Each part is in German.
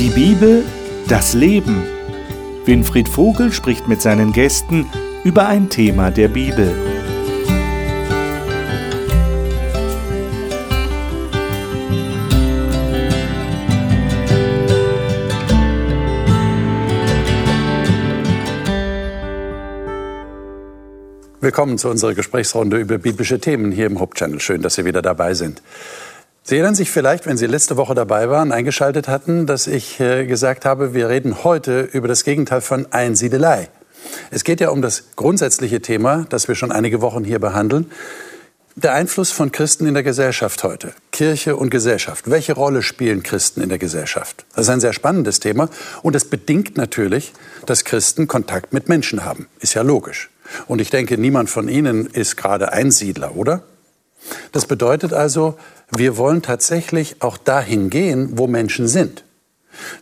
Die Bibel, das Leben. Winfried Vogel spricht mit seinen Gästen über ein Thema der Bibel. Willkommen zu unserer Gesprächsrunde über biblische Themen hier im Hauptchannel. Schön, dass Sie wieder dabei sind. Sie erinnern sich vielleicht, wenn Sie letzte Woche dabei waren, eingeschaltet hatten, dass ich äh, gesagt habe, wir reden heute über das Gegenteil von Einsiedelei. Es geht ja um das grundsätzliche Thema, das wir schon einige Wochen hier behandeln. Der Einfluss von Christen in der Gesellschaft heute. Kirche und Gesellschaft. Welche Rolle spielen Christen in der Gesellschaft? Das ist ein sehr spannendes Thema und es bedingt natürlich, dass Christen Kontakt mit Menschen haben. Ist ja logisch. Und ich denke, niemand von Ihnen ist gerade Einsiedler, oder? Das bedeutet also, wir wollen tatsächlich auch dahin gehen, wo Menschen sind.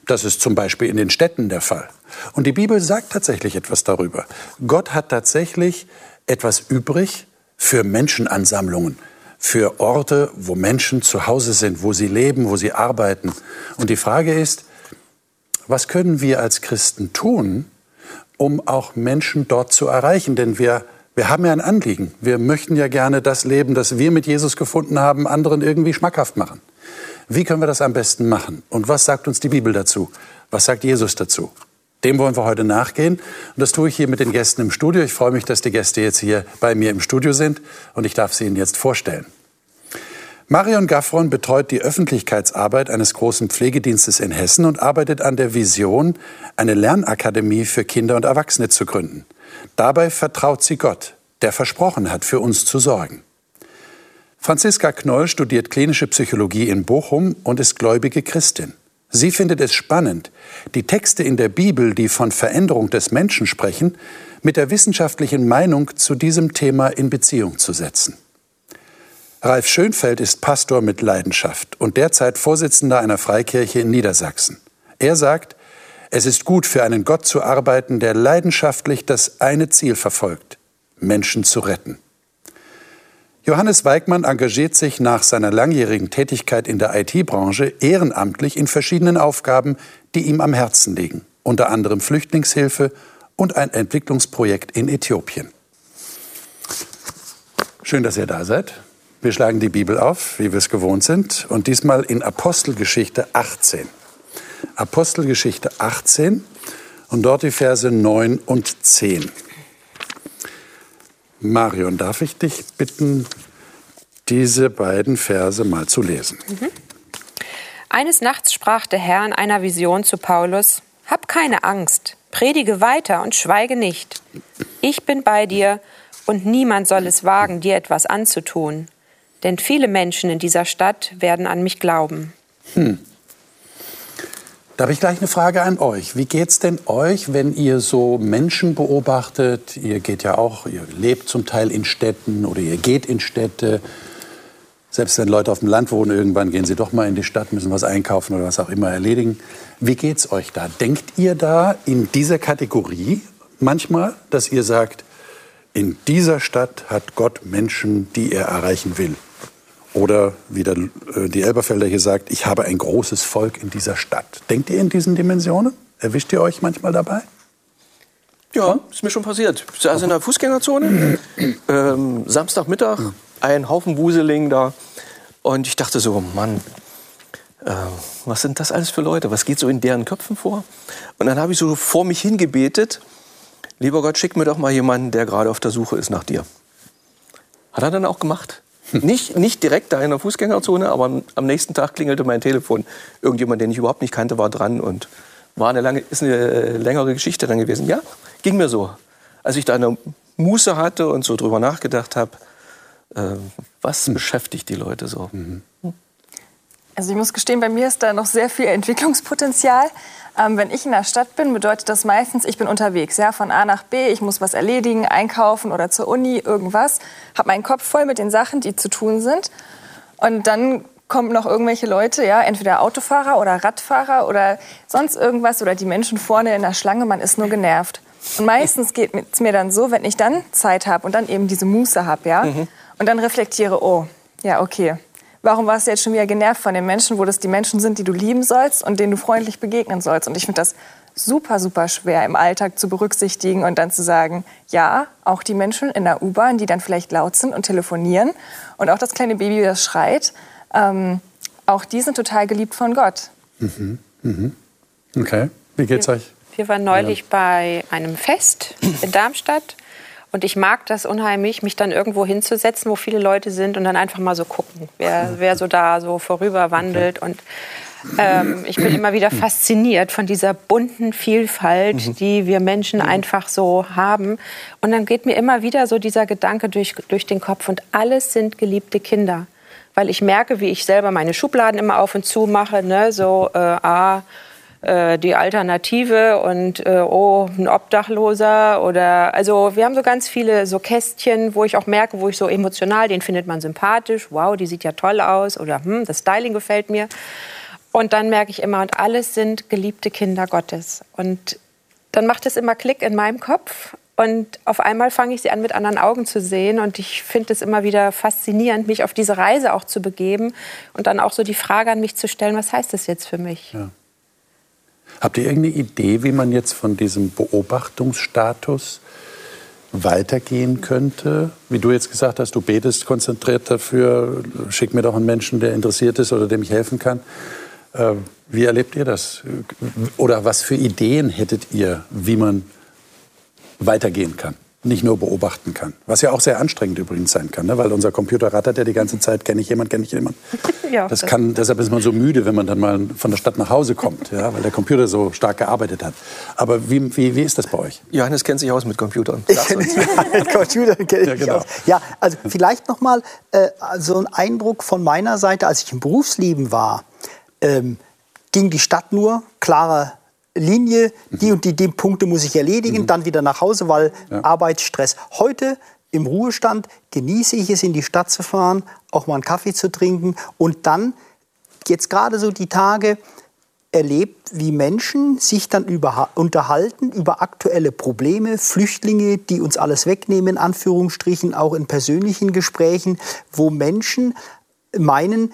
Das ist zum Beispiel in den Städten der Fall. Und die Bibel sagt tatsächlich etwas darüber. Gott hat tatsächlich etwas übrig für Menschenansammlungen, für Orte, wo Menschen zu Hause sind, wo sie leben, wo sie arbeiten. Und die Frage ist, was können wir als Christen tun, um auch Menschen dort zu erreichen. Denn wir, wir haben ja ein Anliegen. Wir möchten ja gerne das Leben, das wir mit Jesus gefunden haben, anderen irgendwie schmackhaft machen. Wie können wir das am besten machen? Und was sagt uns die Bibel dazu? Was sagt Jesus dazu? Dem wollen wir heute nachgehen. Und das tue ich hier mit den Gästen im Studio. Ich freue mich, dass die Gäste jetzt hier bei mir im Studio sind und ich darf sie Ihnen jetzt vorstellen. Marion Gaffron betreut die Öffentlichkeitsarbeit eines großen Pflegedienstes in Hessen und arbeitet an der Vision, eine Lernakademie für Kinder und Erwachsene zu gründen. Dabei vertraut sie Gott, der versprochen hat, für uns zu sorgen. Franziska Knoll studiert klinische Psychologie in Bochum und ist gläubige Christin. Sie findet es spannend, die Texte in der Bibel, die von Veränderung des Menschen sprechen, mit der wissenschaftlichen Meinung zu diesem Thema in Beziehung zu setzen. Ralf Schönfeld ist Pastor mit Leidenschaft und derzeit Vorsitzender einer Freikirche in Niedersachsen. Er sagt, es ist gut für einen Gott zu arbeiten, der leidenschaftlich das eine Ziel verfolgt, Menschen zu retten. Johannes Weigmann engagiert sich nach seiner langjährigen Tätigkeit in der IT-Branche ehrenamtlich in verschiedenen Aufgaben, die ihm am Herzen liegen, unter anderem Flüchtlingshilfe und ein Entwicklungsprojekt in Äthiopien. Schön, dass ihr da seid. Wir schlagen die Bibel auf, wie wir es gewohnt sind, und diesmal in Apostelgeschichte 18. Apostelgeschichte 18 und dort die Verse 9 und 10. Marion, darf ich dich bitten, diese beiden Verse mal zu lesen? Mhm. Eines Nachts sprach der Herr in einer Vision zu Paulus, Hab keine Angst, predige weiter und schweige nicht. Ich bin bei dir und niemand soll es wagen, dir etwas anzutun denn viele Menschen in dieser Stadt werden an mich glauben. Hm. Da habe ich gleich eine Frage an euch. Wie geht es denn euch, wenn ihr so Menschen beobachtet? Ihr geht ja auch, ihr lebt zum Teil in Städten oder ihr geht in Städte. Selbst wenn Leute auf dem Land wohnen, irgendwann gehen sie doch mal in die Stadt, müssen was einkaufen oder was auch immer erledigen. Wie geht es euch da? Denkt ihr da in dieser Kategorie manchmal, dass ihr sagt, in dieser Stadt hat Gott Menschen, die er erreichen will? Oder wie der, äh, die Elberfelder hier sagt, ich habe ein großes Volk in dieser Stadt. Denkt ihr in diesen Dimensionen? Erwischt ihr euch manchmal dabei? Ja, ist mir schon passiert. Ich saß in der Fußgängerzone, ähm, Samstagmittag, ein Haufen Wuseling da. Und ich dachte so, Mann, äh, was sind das alles für Leute? Was geht so in deren Köpfen vor? Und dann habe ich so vor mich hingebetet, lieber Gott, schick mir doch mal jemanden, der gerade auf der Suche ist nach dir. Hat er dann auch gemacht? Nicht, nicht direkt da in der Fußgängerzone, aber am nächsten Tag klingelte mein Telefon. Irgendjemand, den ich überhaupt nicht kannte, war dran und war eine lange, ist eine längere Geschichte dann gewesen. Ja, ging mir so. Als ich da eine Muße hatte und so drüber nachgedacht habe, äh, was hm. beschäftigt die Leute so? Mhm. Also ich muss gestehen, bei mir ist da noch sehr viel Entwicklungspotenzial. Ähm, wenn ich in der Stadt bin, bedeutet das meistens, ich bin unterwegs, ja, von A nach B. Ich muss was erledigen, einkaufen oder zur Uni, irgendwas. Habe meinen Kopf voll mit den Sachen, die zu tun sind. Und dann kommen noch irgendwelche Leute, ja, entweder Autofahrer oder Radfahrer oder sonst irgendwas oder die Menschen vorne in der Schlange. Man ist nur genervt. Und meistens geht es mir dann so, wenn ich dann Zeit habe und dann eben diese Muße habe, ja, mhm. und dann reflektiere, oh, ja, okay, warum warst du jetzt schon wieder genervt von den Menschen, wo das die Menschen sind, die du lieben sollst und denen du freundlich begegnen sollst? Und ich finde das super, super schwer im Alltag zu berücksichtigen und dann zu sagen, ja, auch die Menschen in der U-Bahn, die dann vielleicht laut sind und telefonieren und auch das kleine Baby, das schreit, ähm, auch die sind total geliebt von Gott. Mhm. Mhm. Okay, wie geht's euch? Wir waren neulich ja. bei einem Fest in Darmstadt und ich mag das unheimlich, mich dann irgendwo hinzusetzen, wo viele Leute sind und dann einfach mal so gucken, wer, wer so da so vorüber wandelt. Okay. Und ähm, ich bin immer wieder fasziniert von dieser bunten Vielfalt, mhm. die wir Menschen mhm. einfach so haben. Und dann geht mir immer wieder so dieser Gedanke durch, durch den Kopf und alles sind geliebte Kinder. Weil ich merke, wie ich selber meine Schubladen immer auf und zu mache, ne? so, äh, ah, äh, die Alternative und äh, oh, ein Obdachloser oder also wir haben so ganz viele so Kästchen, wo ich auch merke, wo ich so emotional, den findet man sympathisch, wow, die sieht ja toll aus oder hm, das Styling gefällt mir. Und dann merke ich immer, und alles sind geliebte Kinder Gottes. Und dann macht es immer Klick in meinem Kopf. Und auf einmal fange ich sie an, mit anderen Augen zu sehen. Und ich finde es immer wieder faszinierend, mich auf diese Reise auch zu begeben und dann auch so die Frage an mich zu stellen, was heißt das jetzt für mich? Ja. Habt ihr irgendeine Idee, wie man jetzt von diesem Beobachtungsstatus weitergehen könnte? Wie du jetzt gesagt hast, du betest konzentriert dafür, schick mir doch einen Menschen, der interessiert ist oder dem ich helfen kann. Äh, wie erlebt ihr das? Oder was für Ideen hättet ihr, wie man weitergehen kann? Nicht nur beobachten kann. Was ja auch sehr anstrengend übrigens sein kann, ne? weil unser Computer rattert ja die ganze Zeit, kenne ich jemanden, kenne ich jemanden. ja, das kann, deshalb ist man so müde, wenn man dann mal von der Stadt nach Hause kommt, ja? weil der Computer so stark gearbeitet hat. Aber wie, wie, wie ist das bei euch? Johannes kennt sich aus mit Computern. Ich kenne mit Computern kenne ich ja, genau. aus. Ja, also vielleicht noch mal äh, so ein Eindruck von meiner Seite, als ich im Berufsleben war ähm, ging die Stadt nur, klare Linie, die und die, die Punkte muss ich erledigen, mhm. dann wieder nach Hause, weil ja. Arbeitsstress. Heute im Ruhestand genieße ich es, in die Stadt zu fahren, auch mal einen Kaffee zu trinken und dann, jetzt gerade so die Tage, erlebt, wie Menschen sich dann über, unterhalten über aktuelle Probleme, Flüchtlinge, die uns alles wegnehmen, in Anführungsstrichen, auch in persönlichen Gesprächen, wo Menschen meinen,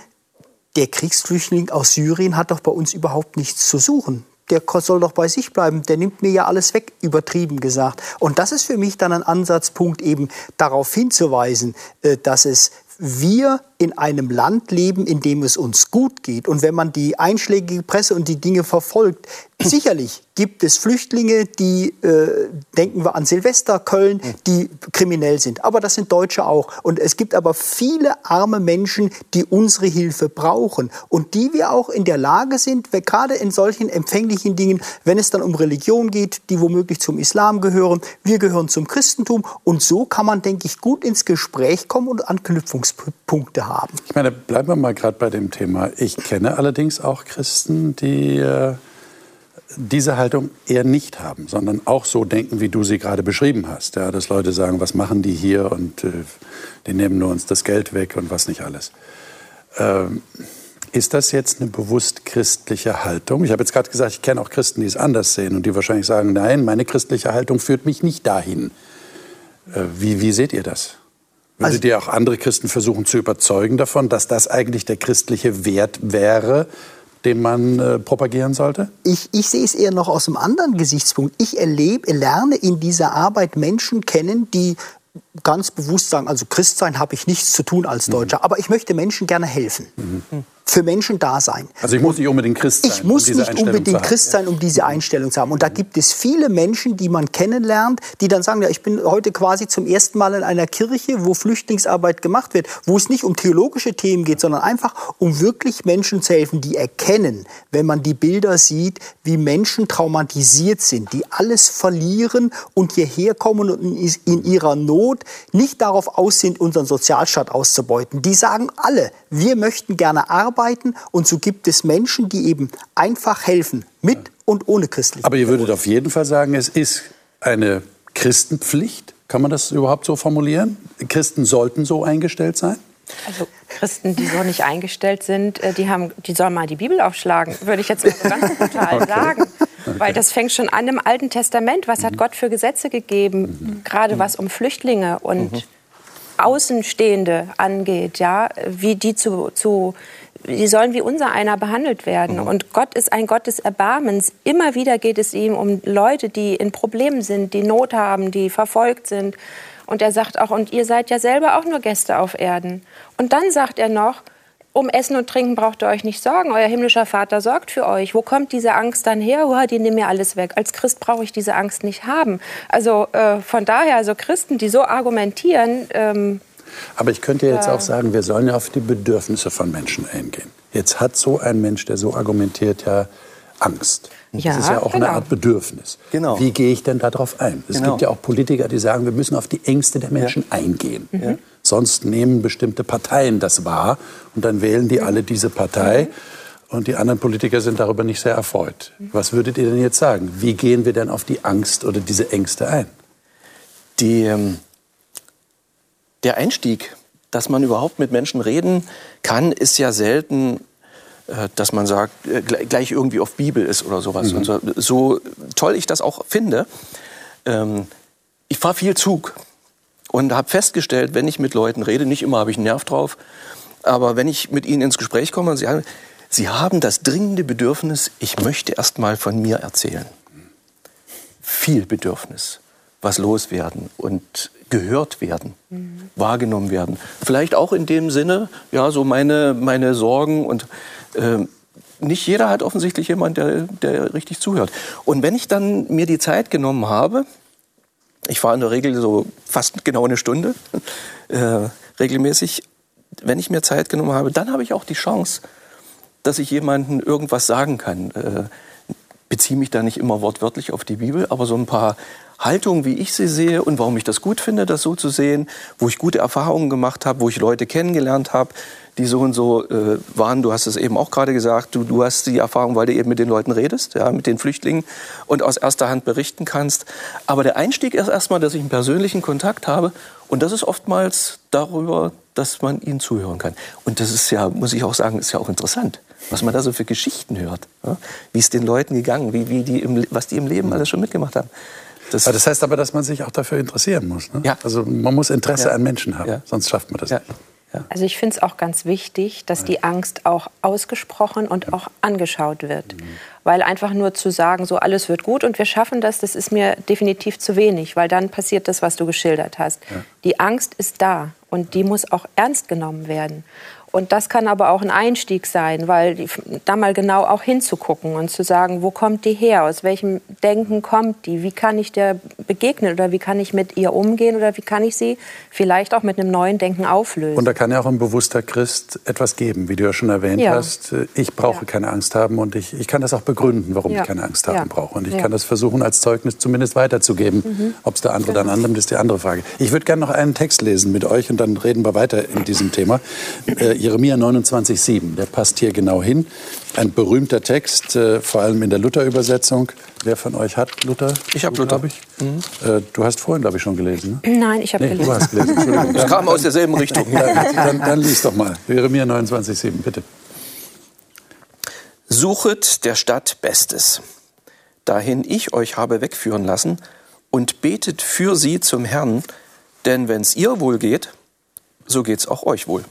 der Kriegsflüchtling aus Syrien hat doch bei uns überhaupt nichts zu suchen. Der soll doch bei sich bleiben, der nimmt mir ja alles weg, übertrieben gesagt. Und das ist für mich dann ein Ansatzpunkt, eben darauf hinzuweisen, äh, dass es wir in einem Land leben, in dem es uns gut geht. Und wenn man die einschlägige Presse und die Dinge verfolgt, sicherlich gibt es Flüchtlinge, die, äh, denken wir an Silvester, Köln, die kriminell sind. Aber das sind Deutsche auch. Und es gibt aber viele arme Menschen, die unsere Hilfe brauchen und die wir auch in der Lage sind, gerade in solchen empfänglichen Dingen, wenn es dann um Religion geht, die womöglich zum Islam gehören, wir gehören zum Christentum. Und so kann man, denke ich, gut ins Gespräch kommen und Anknüpfungspunkte haben. Ich meine, bleiben wir mal gerade bei dem Thema. Ich kenne allerdings auch Christen, die äh, diese Haltung eher nicht haben, sondern auch so denken, wie du sie gerade beschrieben hast. Ja, dass Leute sagen, was machen die hier und äh, die nehmen nur uns das Geld weg und was nicht alles. Ähm, ist das jetzt eine bewusst christliche Haltung? Ich habe jetzt gerade gesagt, ich kenne auch Christen, die es anders sehen und die wahrscheinlich sagen, nein, meine christliche Haltung führt mich nicht dahin. Äh, wie, wie seht ihr das? Würdet also, ihr auch andere Christen versuchen zu überzeugen davon, dass das eigentlich der christliche Wert wäre, den man äh, propagieren sollte? Ich, ich sehe es eher noch aus einem anderen Gesichtspunkt. Ich erlebe, lerne in dieser Arbeit Menschen kennen, die ganz bewusst sagen, also Christsein habe ich nichts zu tun als Deutscher, mhm. aber ich möchte Menschen gerne helfen. Mhm für Menschen da sein. Also ich muss nicht unbedingt Christ sein. Ich muss um nicht unbedingt Christ sein, um diese Einstellung zu haben. Und da gibt es viele Menschen, die man kennenlernt, die dann sagen, ja, ich bin heute quasi zum ersten Mal in einer Kirche, wo Flüchtlingsarbeit gemacht wird, wo es nicht um theologische Themen geht, sondern einfach um wirklich Menschen zu helfen, die erkennen, wenn man die Bilder sieht, wie Menschen traumatisiert sind, die alles verlieren und hierher kommen und in ihrer Not nicht darauf aus sind, unseren Sozialstaat auszubeuten. Die sagen alle, wir möchten gerne arbeiten und so gibt es Menschen, die eben einfach helfen, mit und ohne christlich. Aber ihr würdet auf jeden Fall sagen, es ist eine Christenpflicht. Kann man das überhaupt so formulieren? Christen sollten so eingestellt sein? Also Christen, die so nicht eingestellt sind, äh, die, haben, die sollen mal die Bibel aufschlagen, würde ich jetzt mal so ganz brutal okay. sagen. Okay. Weil das fängt schon an im Alten Testament. Was hat mhm. Gott für Gesetze gegeben, mhm. gerade was um Flüchtlinge und mhm Außenstehende angeht, ja, wie die zu, zu die sollen wie unser einer behandelt werden. Mhm. Und Gott ist ein Gott des Erbarmens. Immer wieder geht es ihm um Leute, die in Problemen sind, die Not haben, die verfolgt sind. Und er sagt auch, und ihr seid ja selber auch nur Gäste auf Erden. Und dann sagt er noch, um Essen und Trinken braucht ihr euch nicht sorgen. Euer himmlischer Vater sorgt für euch. Wo kommt diese Angst dann her? Oh, die nehmen mir alles weg. Als Christ brauche ich diese Angst nicht haben. Also äh, von daher, also Christen, die so argumentieren. Ähm, Aber ich könnte jetzt auch sagen, wir sollen ja auf die Bedürfnisse von Menschen eingehen. Jetzt hat so ein Mensch, der so argumentiert, ja Angst. Ja, das ist ja auch genau. eine Art Bedürfnis. Genau. Wie gehe ich denn darauf ein? Es genau. gibt ja auch Politiker, die sagen, wir müssen auf die Ängste der Menschen ja. eingehen. Mhm. Sonst nehmen bestimmte Parteien das wahr und dann wählen die alle diese Partei. Und die anderen Politiker sind darüber nicht sehr erfreut. Was würdet ihr denn jetzt sagen? Wie gehen wir denn auf die Angst oder diese Ängste ein? Die, ähm, der Einstieg, dass man überhaupt mit Menschen reden kann, ist ja selten dass man sagt, äh, gleich irgendwie auf Bibel ist oder sowas. Mhm. Und so, so, toll ich das auch finde, ähm, ich fahre viel Zug und habe festgestellt, wenn ich mit Leuten rede, nicht immer habe ich einen Nerv drauf, aber wenn ich mit ihnen ins Gespräch komme und sie haben, sie haben das dringende Bedürfnis, ich möchte erst mal von mir erzählen. Viel Bedürfnis, was loswerden und gehört werden, mhm. wahrgenommen werden. Vielleicht auch in dem Sinne, ja, so meine, meine Sorgen und äh, nicht jeder hat offensichtlich jemand, der, der richtig zuhört. Und wenn ich dann mir die Zeit genommen habe, ich fahre in der Regel so fast genau eine Stunde äh, regelmäßig, wenn ich mir Zeit genommen habe, dann habe ich auch die Chance, dass ich jemandem irgendwas sagen kann. Äh, beziehe mich da nicht immer wortwörtlich auf die Bibel, aber so ein paar Haltung, wie ich sie sehe und warum ich das gut finde, das so zu sehen, wo ich gute Erfahrungen gemacht habe, wo ich Leute kennengelernt habe, die so und so äh, waren. Du hast es eben auch gerade gesagt, du, du hast die Erfahrung, weil du eben mit den Leuten redest, ja, mit den Flüchtlingen und aus erster Hand berichten kannst. Aber der Einstieg ist erstmal, dass ich einen persönlichen Kontakt habe und das ist oftmals darüber, dass man ihnen zuhören kann. Und das ist ja, muss ich auch sagen, ist ja auch interessant, was man da so für Geschichten hört, ja? wie es den Leuten gegangen, wie, wie die im, was die im Leben alles schon mitgemacht haben. Das, das heißt aber, dass man sich auch dafür interessieren muss. Ne? Ja. Also man muss Interesse ja. an Menschen haben, sonst schafft man das nicht. Also ich finde es auch ganz wichtig, dass die Angst auch ausgesprochen und auch angeschaut wird. Mhm. Weil einfach nur zu sagen, so alles wird gut und wir schaffen das, das ist mir definitiv zu wenig, weil dann passiert das, was du geschildert hast. Ja. Die Angst ist da und die muss auch ernst genommen werden. Und das kann aber auch ein Einstieg sein, weil die, da mal genau auch hinzugucken und zu sagen, wo kommt die her, aus welchem Denken kommt die, wie kann ich der begegnen oder wie kann ich mit ihr umgehen oder wie kann ich sie vielleicht auch mit einem neuen Denken auflösen. Und da kann ja auch ein bewusster Christ etwas geben, wie du ja schon erwähnt ja. hast. Ich brauche ja. keine Angst haben und ich, ich kann das auch begründen, warum ja. ich keine Angst haben brauche. Und ich kann das versuchen als Zeugnis zumindest weiterzugeben. Mhm. Ob es der andere dann annimmt, ist die andere Frage. Ich würde gerne noch einen Text lesen mit euch und dann reden wir weiter in diesem Thema. Äh, Jeremia 29,7, der passt hier genau hin. Ein berühmter Text, äh, vor allem in der Luther-Übersetzung. Wer von euch hat Luther? Ich habe Luther. Ich. Mhm. Äh, du hast vorhin, glaube ich, schon gelesen. Ne? Nein, ich habe nee, gelesen. Du hast gelesen. Das kam aus derselben Richtung. dann, dann, dann lies doch mal. Jeremia 29,7, bitte. Suchet der Stadt Bestes, dahin ich euch habe wegführen lassen, und betet für sie zum Herrn, denn wenn's ihr wohl geht, so geht's auch euch wohl.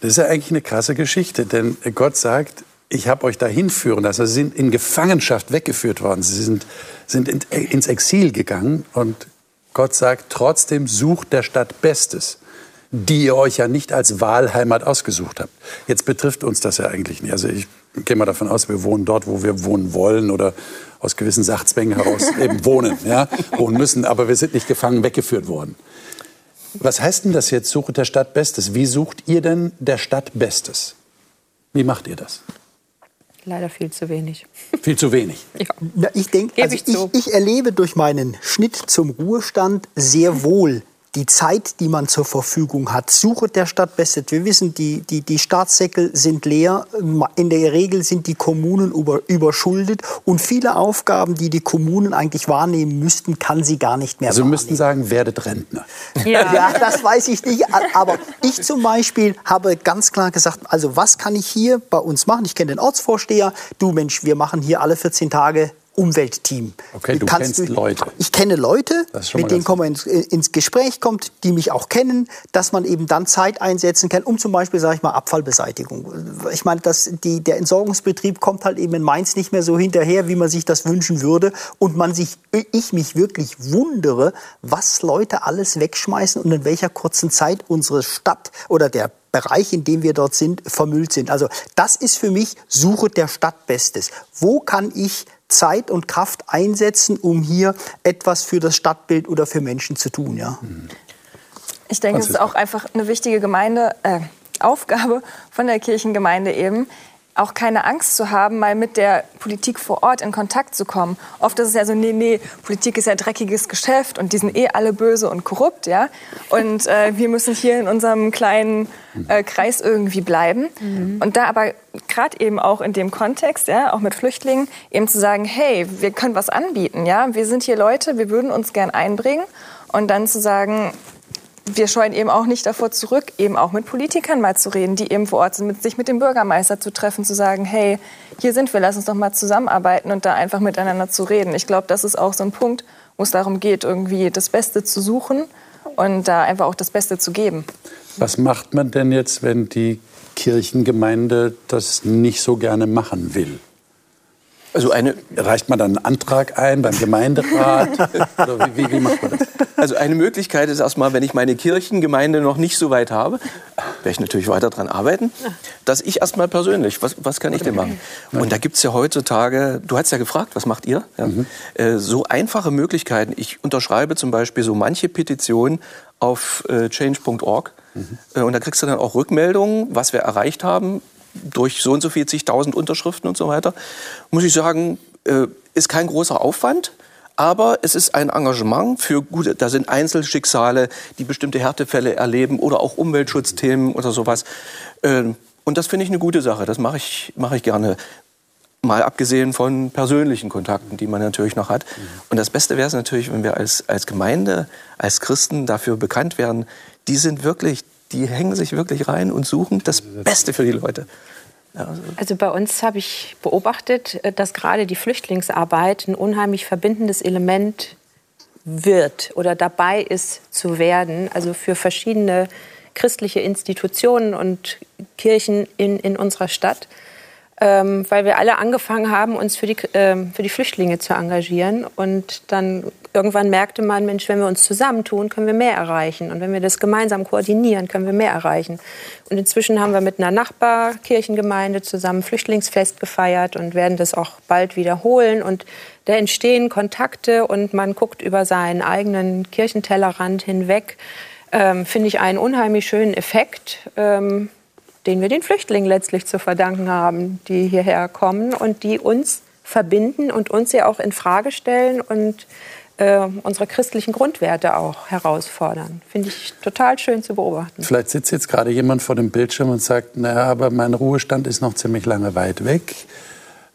Das ist ja eigentlich eine krasse Geschichte, denn Gott sagt, ich habe euch dahin führen lassen. Sie sind in Gefangenschaft weggeführt worden. Sie sind, sind in, ins Exil gegangen. Und Gott sagt, trotzdem sucht der Stadt Bestes, die ihr euch ja nicht als Wahlheimat ausgesucht habt. Jetzt betrifft uns das ja eigentlich nicht. Also ich gehe mal davon aus, wir wohnen dort, wo wir wohnen wollen oder aus gewissen Sachzwängen heraus eben wohnen, ja, wohnen müssen. Aber wir sind nicht gefangen weggeführt worden. Was heißt denn das jetzt, suche der Stadt Bestes? Wie sucht ihr denn der Stadt Bestes? Wie macht ihr das? Leider viel zu wenig. Viel zu wenig. Ja. Na, ich denke, also ich, ich, ich erlebe durch meinen Schnitt zum Ruhestand sehr wohl die Zeit, die man zur Verfügung hat. Suche der Stadt Besset. Wir wissen, die, die, die Staatssäckel sind leer. In der Regel sind die Kommunen über, überschuldet. Und viele Aufgaben, die die Kommunen eigentlich wahrnehmen müssten, kann sie gar nicht mehr also wahrnehmen. Also müssten sagen, werdet Rentner. Ja. ja, das weiß ich nicht. Aber ich zum Beispiel habe ganz klar gesagt, also was kann ich hier bei uns machen? Ich kenne den Ortsvorsteher. Du Mensch, wir machen hier alle 14 Tage Umweltteam. Okay, du Kannst kennst Leute. Ich kenne Leute, mit denen man ins, ins Gespräch kommt, die mich auch kennen, dass man eben dann Zeit einsetzen kann, um zum Beispiel, sage ich mal, Abfallbeseitigung. Ich meine, dass die, der Entsorgungsbetrieb kommt halt eben in Mainz nicht mehr so hinterher, wie man sich das wünschen würde. Und man sich, ich mich wirklich wundere, was Leute alles wegschmeißen und in welcher kurzen Zeit unsere Stadt oder der Bereich, in dem wir dort sind, vermüllt sind. Also das ist für mich Suche der Stadt Bestes. Wo kann ich Zeit und Kraft einsetzen, um hier etwas für das Stadtbild oder für Menschen zu tun? Ja? Ich denke, es ist auch einfach eine wichtige Gemeinde, äh, Aufgabe von der Kirchengemeinde eben, auch keine Angst zu haben, mal mit der Politik vor Ort in Kontakt zu kommen. Oft ist es ja so, nee, nee, Politik ist ja dreckiges Geschäft und die sind eh alle böse und korrupt, ja. Und äh, wir müssen hier in unserem kleinen äh, Kreis irgendwie bleiben. Und da aber gerade eben auch in dem Kontext, ja, auch mit Flüchtlingen, eben zu sagen, hey, wir können was anbieten, ja. Wir sind hier Leute, wir würden uns gern einbringen. Und dann zu sagen, wir scheuen eben auch nicht davor zurück, eben auch mit Politikern mal zu reden, die eben vor Ort sind, sich mit dem Bürgermeister zu treffen, zu sagen, hey, hier sind wir, lass uns doch mal zusammenarbeiten und da einfach miteinander zu reden. Ich glaube, das ist auch so ein Punkt, wo es darum geht, irgendwie das Beste zu suchen und da einfach auch das Beste zu geben. Was macht man denn jetzt, wenn die Kirchengemeinde das nicht so gerne machen will? Also eine, Reicht man dann einen Antrag ein beim Gemeinderat? Oder wie, wie, macht man das? also eine Möglichkeit ist erstmal, wenn ich meine Kirchengemeinde noch nicht so weit habe, werde ich natürlich weiter daran arbeiten, dass ich erstmal persönlich, was, was kann ich denn machen? Und da gibt es ja heutzutage, du hast ja gefragt, was macht ihr? Ja, äh, so einfache Möglichkeiten. Ich unterschreibe zum Beispiel so manche Petitionen auf äh, change.org äh, und da kriegst du dann auch Rückmeldungen, was wir erreicht haben durch so und so viel zigtausend Unterschriften und so weiter. Muss ich sagen, äh, ist kein großer Aufwand. Aber es ist ein Engagement für gute, da sind Einzelschicksale, die bestimmte Härtefälle erleben oder auch Umweltschutzthemen oder sowas. Ähm, Und das finde ich eine gute Sache. Das mache ich, mache ich gerne. Mal abgesehen von persönlichen Kontakten, die man natürlich noch hat. Und das Beste wäre es natürlich, wenn wir als, als Gemeinde, als Christen dafür bekannt werden, die sind wirklich, die hängen sich wirklich rein und suchen das Beste für die Leute. Also Also bei uns habe ich beobachtet, äh, dass gerade die Flüchtlingsarbeit ein unheimlich verbindendes Element wird oder dabei ist zu werden. Also für verschiedene christliche Institutionen und Kirchen in, in unserer Stadt. Ähm, weil wir alle angefangen haben, uns für die, ähm, für die Flüchtlinge zu engagieren. Und dann irgendwann merkte man, Mensch, wenn wir uns zusammentun, können wir mehr erreichen. Und wenn wir das gemeinsam koordinieren, können wir mehr erreichen. Und inzwischen haben wir mit einer Nachbarkirchengemeinde zusammen Flüchtlingsfest gefeiert und werden das auch bald wiederholen. Und da entstehen Kontakte und man guckt über seinen eigenen Kirchentellerrand hinweg. Ähm, Finde ich einen unheimlich schönen Effekt. Ähm, den wir den Flüchtlingen letztlich zu verdanken haben, die hierher kommen und die uns verbinden und uns ja auch in Frage stellen und äh, unsere christlichen Grundwerte auch herausfordern. Finde ich total schön zu beobachten. Vielleicht sitzt jetzt gerade jemand vor dem Bildschirm und sagt, naja, aber mein Ruhestand ist noch ziemlich lange weit weg.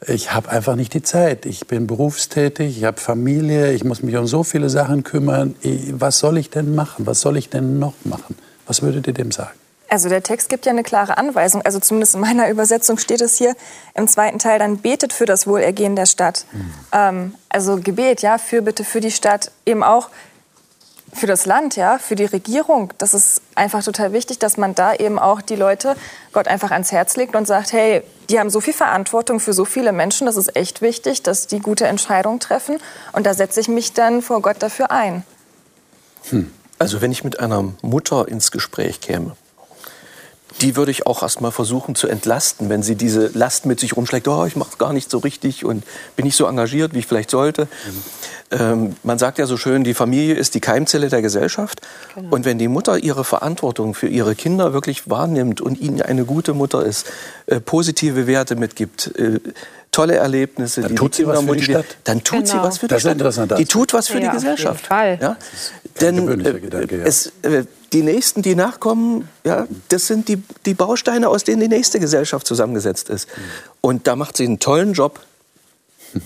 Ich habe einfach nicht die Zeit. Ich bin berufstätig, ich habe Familie, ich muss mich um so viele Sachen kümmern. Was soll ich denn machen? Was soll ich denn noch machen? Was würdet ihr dem sagen? Also der Text gibt ja eine klare Anweisung. Also zumindest in meiner Übersetzung steht es hier im zweiten Teil dann betet für das Wohlergehen der Stadt. Ähm, also Gebet, ja, für bitte für die Stadt, eben auch für das Land, ja, für die Regierung. Das ist einfach total wichtig, dass man da eben auch die Leute Gott einfach ans Herz legt und sagt, hey, die haben so viel Verantwortung für so viele Menschen, das ist echt wichtig, dass die gute Entscheidungen treffen. Und da setze ich mich dann vor Gott dafür ein. Also wenn ich mit einer Mutter ins Gespräch käme, die würde ich auch erstmal versuchen zu entlasten, wenn sie diese Last mit sich rumschlägt, oh, ich mache es gar nicht so richtig und bin nicht so engagiert, wie ich vielleicht sollte. Ähm, man sagt ja so schön, die Familie ist die Keimzelle der Gesellschaft. Und wenn die Mutter ihre Verantwortung für ihre Kinder wirklich wahrnimmt und ihnen eine gute Mutter ist, äh, positive Werte mitgibt, äh, tolle Erlebnisse, Dann die tut die sie was für die Stadt. dann tut sie Genau. was für die Das ist Stadt. interessant, Die tut was für Ja, die auf jeden Gesellschaft. Fall. Ja? Denn äh, Gedanke, ja. es, äh, die Nächsten, die nachkommen, ja, das sind die, die Bausteine, aus denen die nächste Gesellschaft zusammengesetzt ist. Und da macht sie einen tollen Job.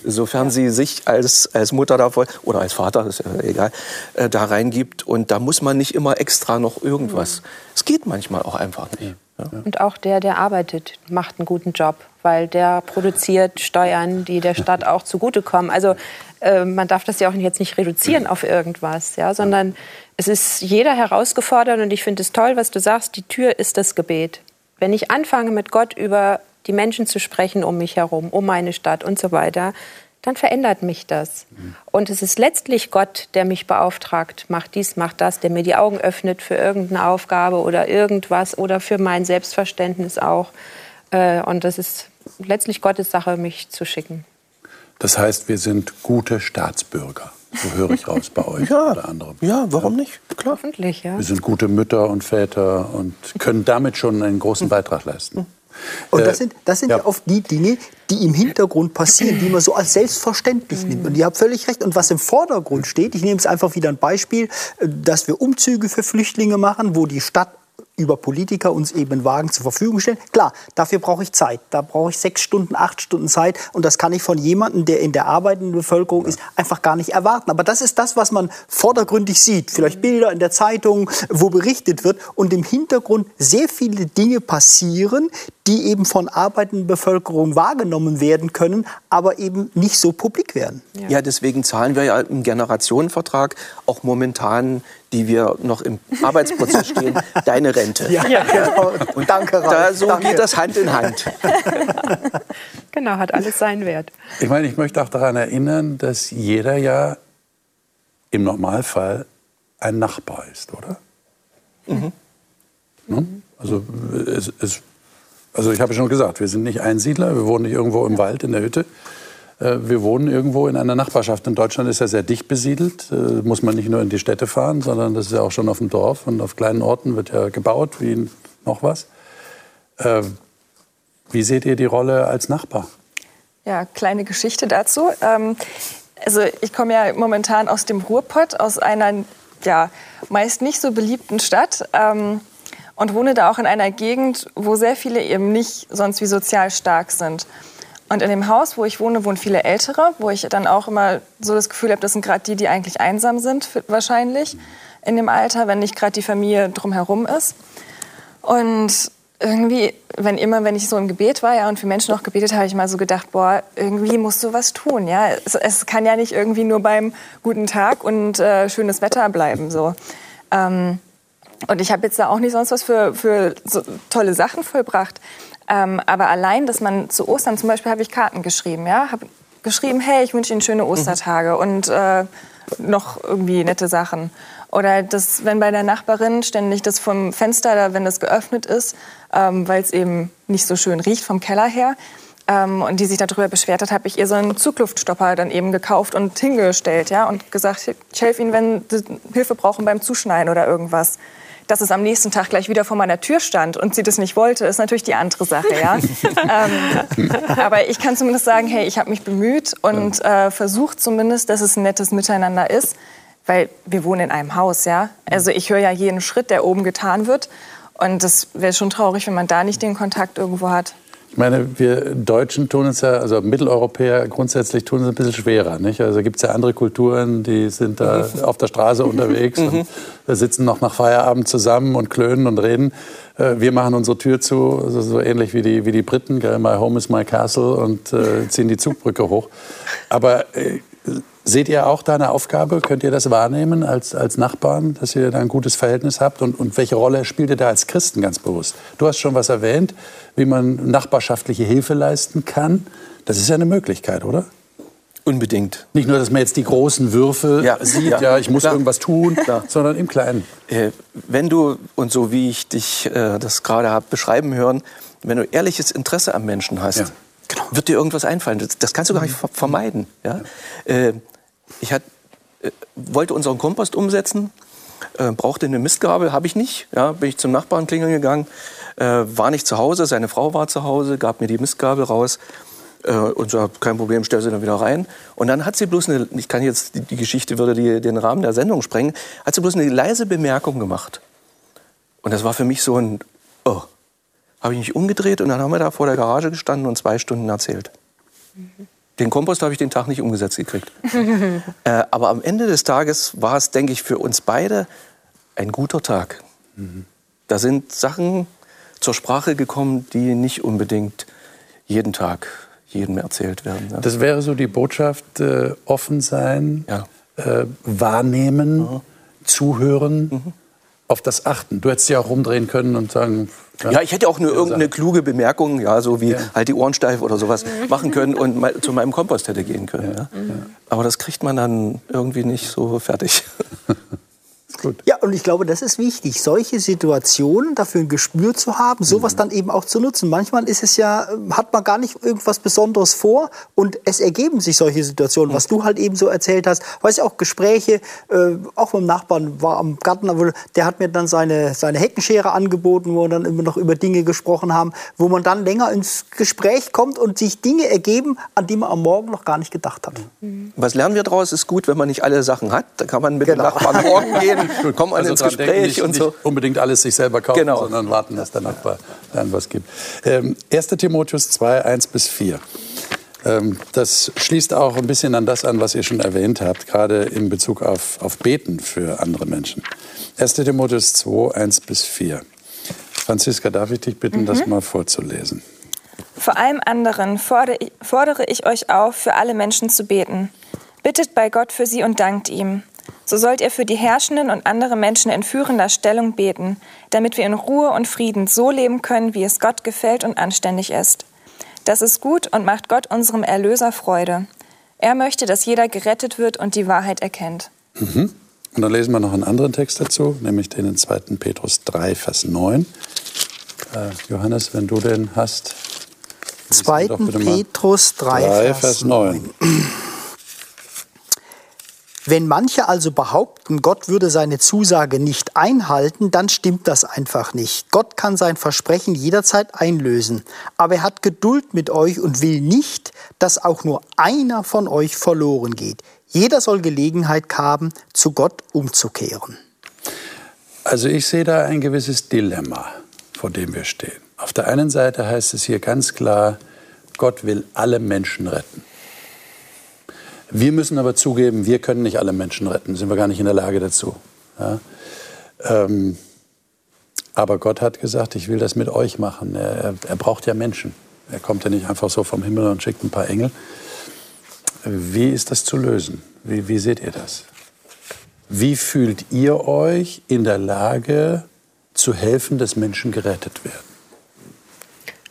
Sofern sie sich als, als Mutter da voll, oder als Vater, ist ja egal, äh, da reingibt. Und da muss man nicht immer extra noch irgendwas. Es geht manchmal auch einfach nicht. Und auch der, der arbeitet, macht einen guten Job, weil der produziert Steuern, die der Stadt auch zugutekommen. Also äh, man darf das ja auch jetzt nicht reduzieren auf irgendwas, ja, sondern es ist jeder herausgefordert und ich finde es toll, was du sagst, die Tür ist das Gebet. Wenn ich anfange mit Gott über die Menschen zu sprechen um mich herum, um meine Stadt und so weiter, dann verändert mich das. Und es ist letztlich Gott, der mich beauftragt, mach dies, mach das, der mir die Augen öffnet für irgendeine Aufgabe oder irgendwas oder für mein Selbstverständnis auch. Äh, und das ist letztlich Gottes Sache, mich zu schicken. Das heißt, wir sind gute Staatsbürger. So höre ich raus bei euch Ja, oder anderem. ja warum nicht? Klar. Hoffentlich, ja. Wir sind gute Mütter und Väter und können damit schon einen großen Beitrag leisten. Und Äh, das sind, das sind ja. ja. oft die Dinge, die im Hintergrund passieren, die man so als selbstverständlich nimmt. Und ihr habt völlig recht. Und was im Vordergrund steht, ich nehme jetzt einfach wieder ein Beispiel, äh, dass wir Umzüge für Flüchtlinge machen, wo die Stadt über Politiker uns eben Wagen zur Verfügung stellen. Klar, dafür brauche ich Zeit. Da brauche ich sechs Stunden, acht Stunden Zeit. Und das kann ich von jemandem, der in der arbeitenden Bevölkerung ist, einfach gar nicht erwarten. Aber das ist das, was man vordergründig sieht. Vielleicht Bilder in der Zeitung, wo berichtet wird. Und im Hintergrund sehr viele Dinge passieren, die eben von arbeitenden Bevölkerung wahrgenommen werden können, aber eben nicht so publik werden. Ja. deswegen zahlen wir ja im Generationenvertrag auch momentan, die wir noch im Arbeitsprozess stehen, deine Rente. Ja, genau. Und danke, Ralf. Da, so danke. geht das Hand in Hand. Genau, hat alles seinen Wert. Ich meine, ich möchte auch daran erinnern, dass jeder ja im Normalfall ein Nachbar ist, oder? Ne? Also, es, es, also ich habe schon gesagt, wir sind nicht Einsiedler, wir wohnen nicht irgendwo im Wald in der Hütte. Äh, Wir wohnen irgendwo in einer Nachbarschaft. In Deutschland ist ja sehr dicht besiedelt. Äh, Muss man nicht nur in die Städte fahren, sondern das ist ja auch schon auf dem Dorf und auf kleinen Orten wird ja gebaut, wie noch was. Äh, Wie seht ihr die Rolle als Nachbar? Ja, kleine Geschichte dazu. Ähm, also ich komme ja momentan aus dem Ruhrpott, aus einer ja, meist nicht so beliebten Stadt ähm, und wohne da auch in einer Gegend, wo sehr viele eben nicht sonst wie sozial stark sind. Und in dem Haus, wo ich wohne, wohnen viele Ältere, wo ich dann auch immer so das Gefühl habe, das sind gerade die, die eigentlich einsam sind, wahrscheinlich in dem Alter, wenn nicht gerade die Familie drumherum ist. Und irgendwie, wenn immer, wenn ich so im Gebet war ja, und für Menschen auch gebetet, habe ich mal so gedacht, boah, irgendwie musst du was tun. Ja? Es, es kann ja nicht irgendwie nur beim guten Tag und äh, schönes Wetter bleiben. So. Ähm, und ich habe jetzt da auch nicht sonst was für, für so tolle Sachen vollbracht. Ähm, aber allein, dass man zu Ostern zum Beispiel habe ich Karten geschrieben. Ja? Habe geschrieben, hey, ich wünsche Ihnen schöne Ostertage und äh, noch irgendwie nette Sachen. Oder dass, wenn bei der Nachbarin ständig das vom Fenster, wenn das geöffnet ist, ähm, weil es eben nicht so schön riecht vom Keller her, ähm, und die sich darüber beschwert hat, habe ich ihr so einen Zugluftstopper dann eben gekauft und hingestellt, ja, und gesagt, ich helfe Ihnen, wenn Sie Hilfe brauchen beim Zuschneiden oder irgendwas. Dass es am nächsten Tag gleich wieder vor meiner Tür stand und sie das nicht wollte, ist natürlich die andere Sache, ja. ähm, aber ich kann zumindest sagen, hey, ich habe mich bemüht und äh, versucht zumindest, dass es ein nettes Miteinander ist, weil wir wohnen in einem Haus, ja. Also ich höre ja jeden Schritt, der oben getan wird. Und das wäre schon traurig, wenn man da nicht den Kontakt irgendwo hat. Ich meine, wir Deutschen tun es ja, also Mitteleuropäer grundsätzlich tun es ein bisschen schwerer. Nicht? Also gibt es ja andere Kulturen, die sind da auf der Straße unterwegs und wir sitzen noch nach Feierabend zusammen und klönen und reden. Äh, Wir machen unsere Tür zu, also so ähnlich wie die, wie die Briten? My home is my castle und äh, ziehen die Zugbrücke hoch. Aber äh, seht ihr auch da eine Aufgabe? Könnt ihr das wahrnehmen als, als Nachbarn, dass ihr da ein gutes Verhältnis habt? Und, und welche Rolle spielt ihr da als Christen ganz bewusst? Du hast schon was erwähnt, wie man nachbarschaftliche Hilfe leisten kann. Das ist ja eine Möglichkeit, oder? Unbedingt. Nicht nur, dass man jetzt die großen Würfel Ja, sieht, ja, ja, ich muss klar. irgendwas tun, Klar. sondern im Kleinen. Äh, wenn du, und so wie ich dich äh, das gerade habe beschreiben hören, wenn du ehrliches Interesse am Menschen hast, Ja. Wird dir irgendwas einfallen. Das, kannst du gar nicht ver vermeiden. Ja? Äh, ich hat, äh, wollte unseren Kompost umsetzen, äh, brauchte eine Mistgabel, habe ich nicht. Ja, bin ich zum Nachbarn klingeln gegangen, äh, war nicht zu Hause, seine Frau war zu Hause, gab mir die Mistgabel raus äh, und so, kein Problem, stell sie dann wieder rein. Und dann hat sie bloß eine, ich kann jetzt, die, die Geschichte würde die, den Rahmen der Sendung sprengen, hat sie bloß eine leise Bemerkung gemacht. Und das war für mich so ein, oh, habe ich mich umgedreht und dann haben wir da vor der Garage gestanden und zwei Stunden erzählt. Den Kompost habe ich den Tag nicht umgesetzt gekriegt. äh, aber am Ende des Tages war es, denke ich, für uns beide ein guter Tag. Mhm. Da sind Sachen zur Sprache gekommen, die nicht unbedingt jeden Tag jedem erzählt werden. Ja. Das wäre so die Botschaft, äh, offen sein, ja. äh, wahrnehmen, mhm. zuhören. Mhm auf das achten. Du hättest ja auch rumdrehen können und sagen. Ja, ja ich hätte auch nur irgendeine kluge Bemerkung, ja, so wie ja. halt die Ohren steif oder sowas machen können und mal zu meinem Kompost hätte gehen können. Ja. Aber das kriegt man dann irgendwie nicht so fertig. Gut. Ja, und ich glaube, das ist wichtig, solche Situationen dafür ein Gespür zu haben, sowas mhm. dann eben auch zu nutzen. Manchmal ist es ja, hat man gar nicht irgendwas Besonderes vor und es ergeben sich solche Situationen, mhm. was du halt eben so erzählt hast. Weiß ich auch Gespräche, äh, auch mit dem Nachbarn war am Garten, der hat mir dann seine, seine Heckenschere angeboten, wo wir dann immer noch über Dinge gesprochen haben, wo man dann länger ins Gespräch kommt und sich Dinge ergeben, an die man am Morgen noch gar nicht gedacht hat. Mhm. Was lernen wir daraus? Ist gut, wenn man nicht alle Sachen hat. Da kann man mit genau. dem Nachbarn morgen gehen Gut, kommen also ins Gespräch denken, nicht, und so. Nicht unbedingt alles sich selber kaufen, genau. sondern warten, dass der Nachbar dann was gibt. Ähm, 1. Timotheus 2, 1 bis 4. Ähm, das schließt auch ein bisschen an das an, was ihr schon erwähnt habt, gerade in Bezug auf, auf Beten für andere Menschen. 1. Timotheus 2, 1 bis 4. Franziska, darf ich dich bitten, mhm. das mal vorzulesen? Vor allem anderen fordere ich euch auf, für alle Menschen zu beten. Bittet bei Gott für sie und dankt ihm so sollt ihr für die Herrschenden und andere Menschen in führender Stellung beten, damit wir in Ruhe und Frieden so leben können, wie es Gott gefällt und anständig ist. Das ist gut und macht Gott unserem Erlöser Freude. Er möchte, dass jeder gerettet wird und die Wahrheit erkennt. Mhm. Und dann lesen wir noch einen anderen Text dazu, nämlich den in 2. Petrus 3, Vers 9. Äh, Johannes, wenn du den hast. 2. Petrus 3, 3 Vers, Vers 9. 9. Wenn manche also behaupten, Gott würde seine Zusage nicht einhalten, dann stimmt das einfach nicht. Gott kann sein Versprechen jederzeit einlösen. Aber er hat Geduld mit euch und will nicht, dass auch nur einer von euch verloren geht. Jeder soll Gelegenheit haben, zu Gott umzukehren. Also ich sehe da ein gewisses Dilemma, vor dem wir stehen. Auf der einen Seite heißt es hier ganz klar, Gott will alle Menschen retten. Wir müssen aber zugeben, wir können nicht alle Menschen retten, sind wir gar nicht in der Lage dazu. Ja? Ähm, aber Gott hat gesagt, ich will das mit euch machen. Er, er, braucht ja Menschen. Er kommt ja nicht einfach so vom Himmel und schickt ein paar Engel. Wie ist das zu lösen? Wie, wie seht ihr das? Wie fühlt ihr euch in der Lage zu helfen, dass Menschen gerettet werden?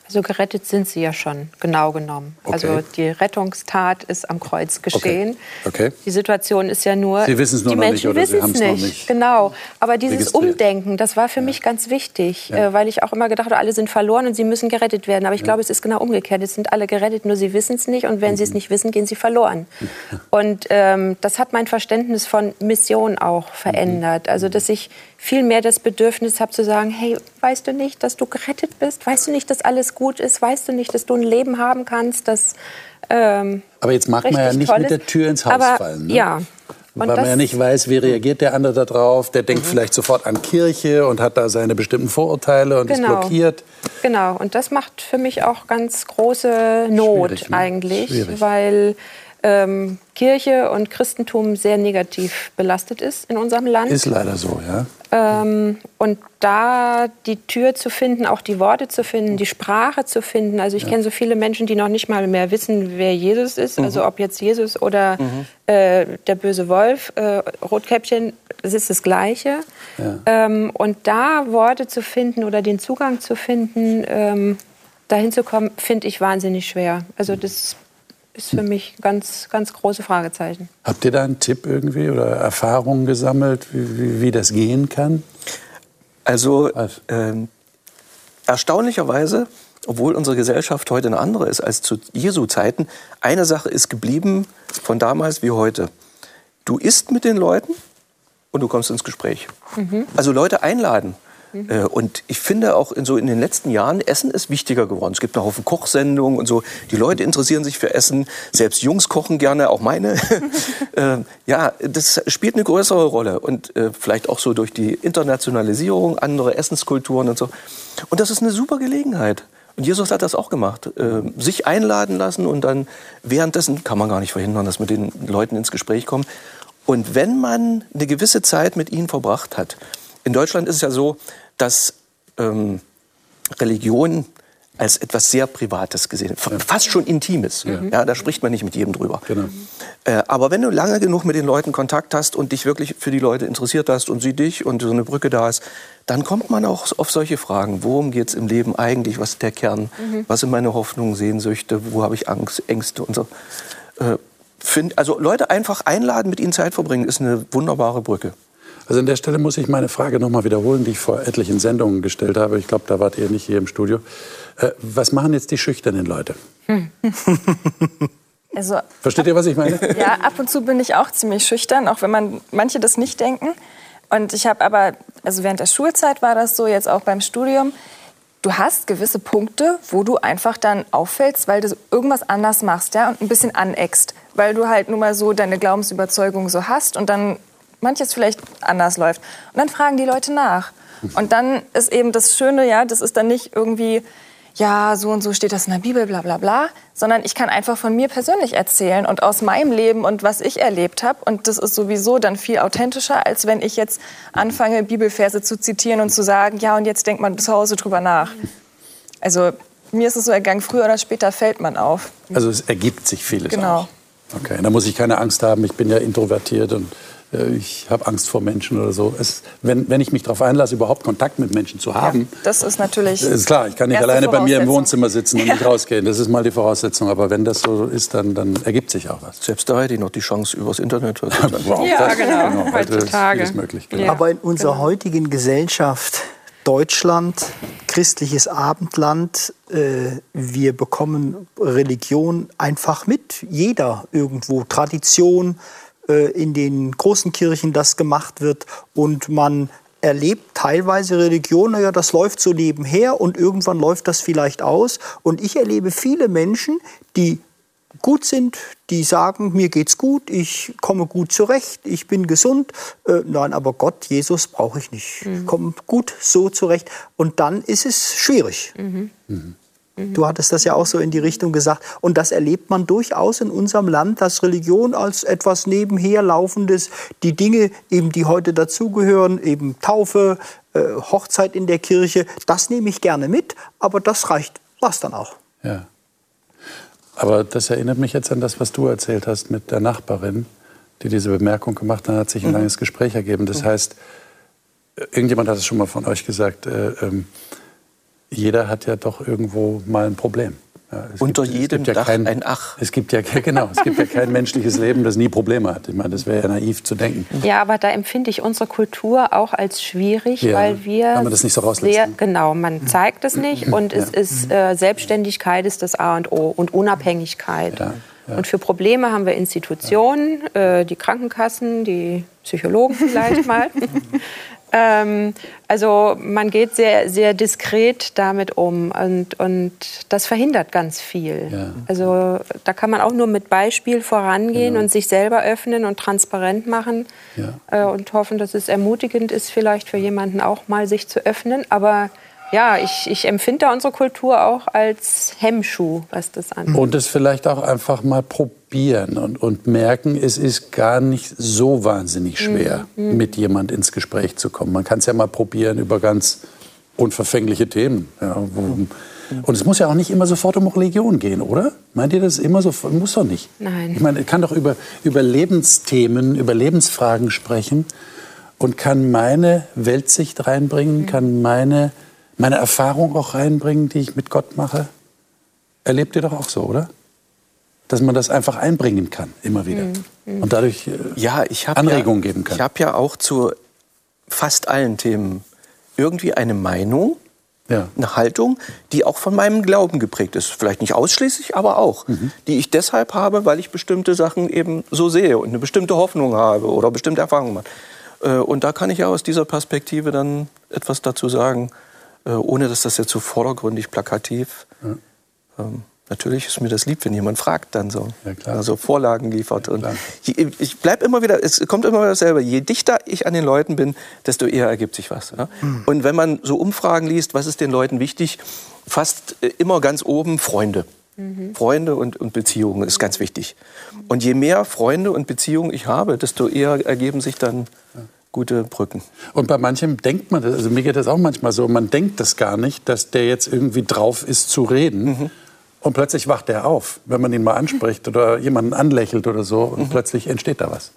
Also gerettet sind sie ja schon, genau genommen. Okay. Also die Rettungstat ist am Kreuz geschehen. Okay. okay. Die Situation ist ja nur, sie wissen es nur die Menschen wissen es nicht. nicht. Genau. Aber dieses Umdenken, das war für ja. mich ganz wichtig, ja. äh, weil ich auch immer gedacht habe, alle sind verloren und sie müssen gerettet werden. Aber ich ja. glaube, es ist genau umgekehrt. Es sind alle gerettet, nur sie wissen es nicht. Und wenn mhm. sie es nicht wissen, gehen sie verloren. Und ähm, das hat mein Verständnis von Mission auch verändert. Also mhm. dass ich viel mehr das Bedürfnis habe zu sagen, hey, weißt du nicht, dass du gerettet bist? Weißt du nicht, dass alles gut ist? Weißt du nicht, dass du ein Leben haben kannst, das ähm, Aber jetzt mag man ja nicht mit der Tür ins Haus Aber, fallen. Ne? Ja. Und Weil man ja nicht weiß, wie reagiert der andere darauf. Der denkt mhm. vielleicht sofort an Kirche und hat da seine bestimmten Vorurteile und genau. ist blockiert. Genau, und das macht für mich auch ganz große Not Schwierig, ne? eigentlich, Schwierig. weil ähm, Kirche und Christentum sehr negativ belastet ist in unserem Land. Ist leider so, ja. Ähm, und da die Tür zu finden, auch die Worte zu finden, die Sprache zu finden. Also ich ja. kenne so viele Menschen, die noch nicht mal mehr wissen, wer Jesus ist. Mhm. Also ob jetzt Jesus oder mhm. äh, der böse Wolf, äh, Rotkäppchen, es ist das Gleiche. Ja. Ähm, und da Worte zu finden oder den Zugang zu finden, ähm, dahin zu kommen, finde ich wahnsinnig schwer. Also das ist für mich ganz, ganz große Fragezeichen. Habt ihr da einen Tipp irgendwie oder Erfahrungen gesammelt, wie, wie, wie das gehen kann? Also äh, erstaunlicherweise, obwohl unsere Gesellschaft heute eine andere ist als zu Jesu Zeiten, eine Sache ist geblieben von damals wie heute. Du isst mit den Leuten und du kommst ins Gespräch. Mhm. Also Leute einladen. Mhm. Äh, und ich finde auch in, so in den letzten Jahren, Essen ist wichtiger geworden. Es gibt einen Haufen Kochsendungen und so. Die Leute interessieren sich für Essen. Selbst Jungs kochen gerne, auch meine. äh, ja, das spielt eine größere Rolle. Und äh, vielleicht auch so durch die Internationalisierung, andere Essenskulturen und so. Und das ist eine super Gelegenheit. Und Jesus hat das auch gemacht. Sich einladen lassen und dann währenddessen kann man gar nicht verhindern, dass mit den Leuten ins Gespräch kommt. Und wenn man eine gewisse Zeit mit ihnen verbracht hat, in Deutschland ist es ja so, dass ähm, Religion als etwas sehr Privates gesehen, fast schon Intimes. Ja. ja. da spricht man nicht mit jedem drüber. Genau. Äh, aber wenn du lange genug mit den Leuten Kontakt hast und dich wirklich für die Leute interessiert hast und sie dich und so eine Brücke da ist, dann kommt man auch auf solche Fragen. Worum geht es im Leben eigentlich? Was ist der Kern? Mhm. Was sind meine Hoffnungen, Sehnsüchte? Wo habe ich Angst, Ängste und so? Äh, find, also Leute einfach einladen, mit ihnen Zeit verbringen, ist eine wunderbare Brücke. Also an der Stelle muss ich meine Frage noch mal wiederholen, die ich vor etlichen Sendungen gestellt habe. Ich glaube, da wart ihr nicht hier im Studio. Äh, was machen jetzt die schüchternen Leute? Hm. Also, Versteht ihr, was ich meine? Ja, ab und zu bin ich auch ziemlich schüchtern, auch wenn man manche das nicht denken. Und ich habe aber, also während der Schulzeit war das so, jetzt auch beim Studium, du hast gewisse Punkte, wo du einfach dann auffällst, weil du irgendwas anders machst, ja, und ein bisschen aneckst, weil du halt nun mal so deine Glaubensüberzeugung so hast und dann manches vielleicht anders läuft. Und dann fragen die Leute nach. Und dann ist eben das Schöne, ja, das ist dann nicht irgendwie, ja, so und so steht das in der Bibel, bla bla bla, sondern ich kann einfach von mir persönlich erzählen und aus meinem Leben und was ich erlebt habe. Und das ist sowieso dann viel authentischer, als wenn ich jetzt anfange, Bibelverse zu zitieren und zu sagen, ja, und jetzt denkt man zu Hause drüber nach. Also mir ist es so ergangen, früher oder später fällt man auf. Also es ergibt sich vieles Genau. Auch. Okay, da muss ich keine Angst haben, ich bin ja introvertiert und ich habe Angst vor Menschen oder so. Es, wenn, wenn ich mich darauf einlasse, überhaupt Kontakt mit Menschen zu haben. Ja, das ist natürlich. Ist klar, ich kann nicht alleine bei mir im Wohnzimmer sitzen und ja. nicht rausgehen. Das ist mal die Voraussetzung. Aber wenn das so ist, dann, dann ergibt sich auch was. Selbst da hätte ich noch die Chance übers Internet. wow, ja, das, genau. genau. Heutzutage. Ist möglich, genau. Aber in unserer genau. heutigen Gesellschaft Deutschland, christliches Abendland, äh, wir bekommen Religion einfach mit. Jeder irgendwo. Tradition, äh, in den großen Kirchen das gemacht wird und man erlebt teilweise Religion, naja, das läuft so nebenher und irgendwann läuft das vielleicht aus. Und ich erlebe viele Menschen, die gut sind, die sagen, mir geht's gut, ich komme gut zurecht, ich bin gesund. Äh, nein, aber Gott, Jesus brauche ich nicht. Mhm. Ich komme gut so zurecht. Und dann ist es schwierig. Mhm. Mhm. Du hattest das ja auch so in die Richtung gesagt. Und das erlebt man durchaus in unserem Land, dass Religion als etwas nebenher laufendes, die Dinge eben, die heute dazugehören, eben Taufe, äh, Hochzeit in der Kirche, das nehme ich gerne mit, aber das reicht, was dann auch. Ja. Aber das erinnert mich jetzt an das, was du erzählt hast mit der Nachbarin, die diese Bemerkung gemacht hat, hat sich ein mhm. langes Gespräch ergeben. Das mhm. heißt, irgendjemand hat es schon mal von euch gesagt, äh, ähm, jeder hat ja doch irgendwo mal ein Problem. Ja, Unter gibt, jedem ja Dach kein, ein Ach. Es gibt ja genau, es gibt ja kein menschliches Leben, das nie Probleme hat. Ich meine, das wäre ja naiv zu denken. Ja, aber da empfinde ich unsere Kultur auch als schwierig, ja, weil wir weil man das nicht so sehr, genau, man zeigt es nicht und es ist äh, Selbstständigkeit ist das A und O und Unabhängigkeit. Und für Probleme haben wir Institutionen, äh, die Krankenkassen, die Psychologen vielleicht mal. Ähm, also man geht sehr, sehr diskret damit um und, und das verhindert ganz viel. Ja. Also da kann man auch nur mit Beispiel vorangehen genau. und sich selber öffnen und transparent machen ja. äh, und hoffen, dass es ermutigend ist, vielleicht für jemanden auch mal sich zu öffnen. Aber ja, ich, ich empfinde unsere Kultur auch als Hemmschuh, was das angeht. Und es vielleicht auch einfach mal probieren und, und merken, es ist gar nicht so wahnsinnig schwer, mhm. mit jemand ins Gespräch zu kommen. Man kann es ja mal probieren über ganz unverfängliche Themen. Ja, wo, und es muss ja auch nicht immer sofort um Religion gehen, oder? Meint ihr das immer so? Muss doch nicht. Nein. Ich meine, kann doch über, über Lebensthemen, über Lebensfragen sprechen und kann meine Weltsicht reinbringen, mhm. kann meine meine Erfahrung auch reinbringen, die ich mit Gott mache? Erlebt ihr doch auch so, oder? Dass man das einfach einbringen kann, immer wieder. Mhm. Und dadurch äh, ja, ich Anregungen ja, geben kann. Ich habe ja auch zu fast allen Themen irgendwie eine Meinung, ja. eine Haltung, die auch von meinem Glauben geprägt ist. Vielleicht nicht ausschließlich, aber auch. Mhm. Die ich deshalb habe, weil ich bestimmte Sachen eben so sehe und eine bestimmte Hoffnung habe oder bestimmte Erfahrungen mache. Äh, und da kann ich ja aus dieser Perspektive dann etwas dazu sagen. Äh, ohne dass das jetzt so vordergründig plakativ. Ja. Ähm, Natürlich ist mir das lieb, wenn jemand fragt dann so. Ja, klar. Also Vorlagen liefert. Ja, und ich, bleibe immer wieder, es kommt immer wieder dasselbe. Je dichter ich an den Leuten bin, desto eher ergibt sich was. Ja? Und wenn man so Umfragen liest, was ist den Leuten wichtig, fast äh, immer ganz oben Freunde. Freunde und, und Beziehungen ist ganz wichtig. Und je mehr Freunde und Beziehungen ich habe, desto eher ergeben sich dann gute Brücken. Und bei manchem denkt man das, also mir geht das auch manchmal so, man denkt das gar nicht, dass der jetzt irgendwie drauf ist zu reden. Und plötzlich wacht er auf, wenn man ihn mal anspricht oder jemanden anlächelt oder so. Und plötzlich entsteht da was.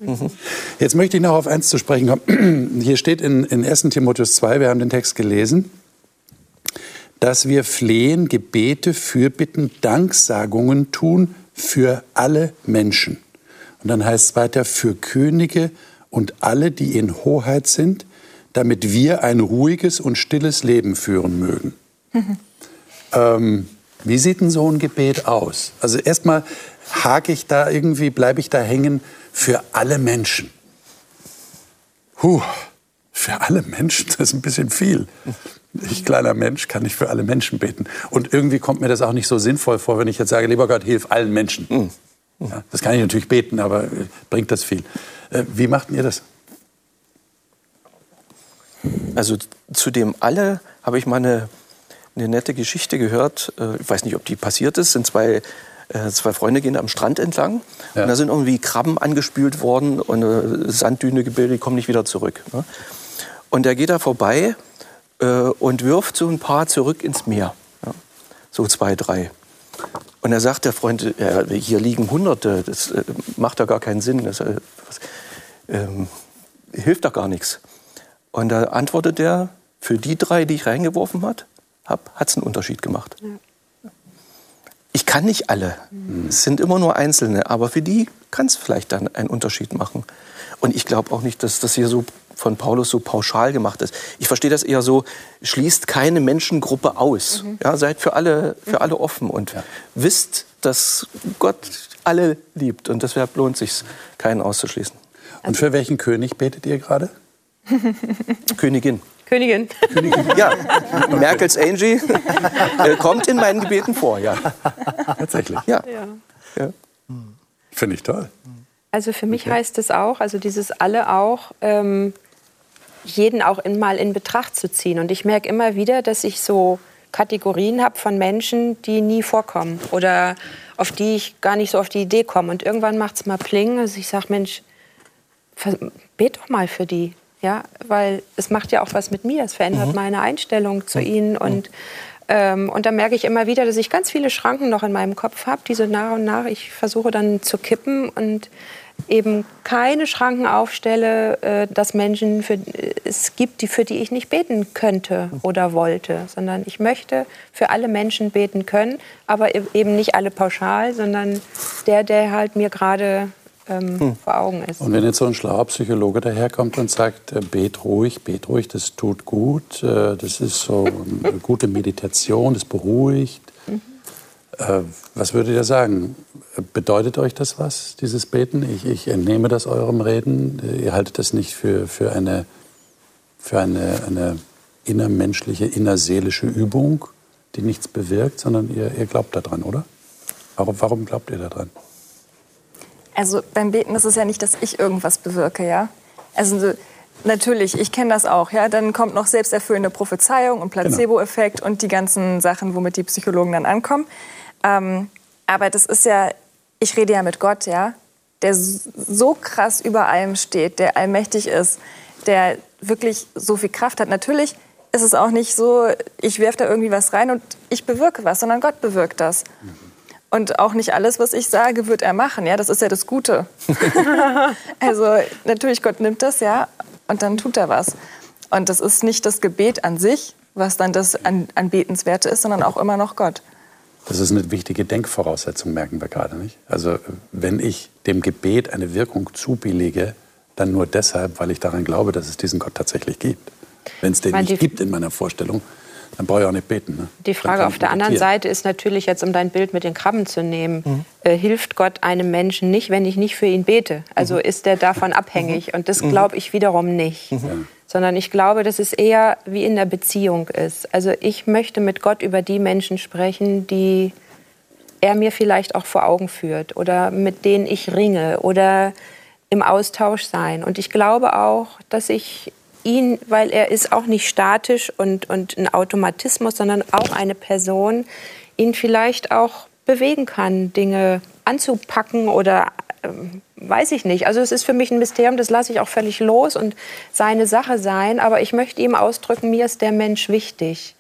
Jetzt möchte ich noch auf eins zu sprechen kommen. Hier steht in, in 1. Timotheus 2, wir haben den Text gelesen, dass wir Flehen, Gebete, Fürbitten, Danksagungen tun für alle Menschen. Und dann heißt es weiter, für Könige und alle, die in Hoheit sind, damit wir ein ruhiges und stilles Leben führen mögen. ähm, wie sieht denn so ein Gebet aus? Also erstmal hake ich da irgendwie, bleibe ich da hängen für alle Menschen. Puh, für alle Menschen, das ist ein bisschen viel. Ich, kleiner Mensch, kann nicht für alle Menschen beten. Und irgendwie kommt mir das auch nicht so sinnvoll vor, wenn ich jetzt sage, lieber Gott, hilf allen Menschen. Ja, das kann ich natürlich beten, aber äh, bringt das viel. Äh, wie macht ihr das? Also zu dem alle habe ich mal eine, eine nette Geschichte gehört. Äh, Ich weiß nicht, ob die passiert ist. Sind zwei, äh, zwei Freunde gehen am Strand entlang Ja. und da sind irgendwie Krabben angespült worden und eine Sanddüne gebildet, die kommen nicht wieder zurück. ne? Und er geht da vorbei äh, und wirft so ein paar zurück ins Meer. Ja? So zwei, drei. Und er sagt, der Freund, ja, hier liegen Hunderte, das äh, macht ja gar keinen Sinn, das äh, ähm, hilft doch gar nichts. Und da antwortet er, für die drei, die ich reingeworfen hat, hab, hat es einen Unterschied gemacht. Ich kann nicht alle, es sind immer nur Einzelne, aber für die kann es vielleicht dann einen Unterschied machen. Und ich glaube auch nicht, dass das hier so von Paulus so pauschal gemacht ist. Ich verstehe das eher so, schließt keine Menschengruppe aus. Ja, seid für alle, für alle offen und wisst, dass Gott alle liebt. Und deshalb lohnt sich keinen auszuschließen. Und für welchen König betet ihr gerade? Königin. Königin. Ja, Merkels Angie äh, kommt in meinen Gebeten vor, ja. Tatsächlich. ja. Ja. ja. Finde ich toll. Also für mich heißt es auch, also dieses alle auch, ähm, jeden auch in, mal in Betracht zu ziehen. Und ich merke immer wieder, dass ich so Kategorien habe von Menschen, die nie vorkommen oder auf die ich gar nicht so auf die Idee komme. Und irgendwann macht es mal Pling. Also ich sage, Mensch, bet doch mal für die. Ja, weil es macht ja auch was mit mir. Es verändert meine Einstellung zu ihnen. Und, ähm, und da merke ich immer wieder, dass ich ganz viele Schranken noch in meinem Kopf habe, die so nach und nach ich versuche dann zu kippen und eben keine Schranken aufstelle, äh, dass Menschen für, äh, es gibt, die, für die ich nicht beten könnte oder wollte, sondern ich möchte für alle Menschen beten können, aber e- eben nicht alle pauschal, sondern der, der halt mir gerade ähm, vor Augen ist. Und wenn jetzt so ein schlauer Psychologe daherkommt und sagt, äh, bet ruhig, bet ruhig, das tut gut, äh, das ist so eine gute Meditation, das beruhigt. Äh, Was würdet ihr sagen? Bedeutet euch das was, dieses Beten? Ich, ich entnehme das eurem Reden. Ihr haltet das nicht für, für eine, für eine, eine innermenschliche, innerseelische Übung, die nichts bewirkt, sondern ihr, ihr glaubt daran, oder? Warum, warum glaubt ihr daran? Also beim Beten ist es ja nicht, dass ich irgendwas bewirke, ja. Also so, natürlich, ich kenne das auch, ja. Dann kommt noch selbsterfüllende Prophezeiung und Placebo-Effekt und die ganzen Sachen, womit die Psychologen dann ankommen. Ähm, aber das ist ja, ich rede ja mit Gott, ja, der so krass über allem steht, der allmächtig ist, der wirklich so viel Kraft hat. Natürlich ist es auch nicht so, ich werfe da irgendwie was rein und ich bewirke was, sondern Gott bewirkt das. Und auch nicht alles, was ich sage, wird er machen. Ja, das ist ja das Gute. also natürlich, Gott nimmt das, ja, und dann tut er was. Und das ist nicht das Gebet an sich, was dann das an, Anbetenswerte ist, sondern auch immer noch Gott. Das ist eine wichtige Denkvoraussetzung, merken wir gerade nicht. Also wenn ich dem Gebet eine Wirkung zubillige, dann nur deshalb, weil ich daran glaube, dass es diesen Gott tatsächlich gibt. Wenn es den nicht gibt in meiner Vorstellung, dann brauche ich auch nicht beten. Ne? Die Frage auf der anderen. Seite ist natürlich jetzt, um dein Bild mit den Krabben zu nehmen, äh, hilft Gott einem Menschen nicht, wenn ich nicht für ihn bete. Also ist er davon abhängig. Und das glaube ich wiederum nicht. Sondern ich glaube, dass es eher wie in der Beziehung ist. Also ich möchte mit Gott über die Menschen sprechen, die er mir vielleicht auch vor Augen führt oder mit denen ich ringe oder im Austausch sein. Und ich glaube auch, dass ich ihn, weil er ist auch nicht statisch und, und ein Automatismus, sondern auch eine Person, ihn vielleicht auch bewegen kann, Dinge anzupacken oder ähm, weiß ich nicht. Also es ist für mich ein Mysterium, das lasse ich auch völlig los und seine Sache sein. Aber ich möchte ihm ausdrücken, mir ist der Mensch wichtig.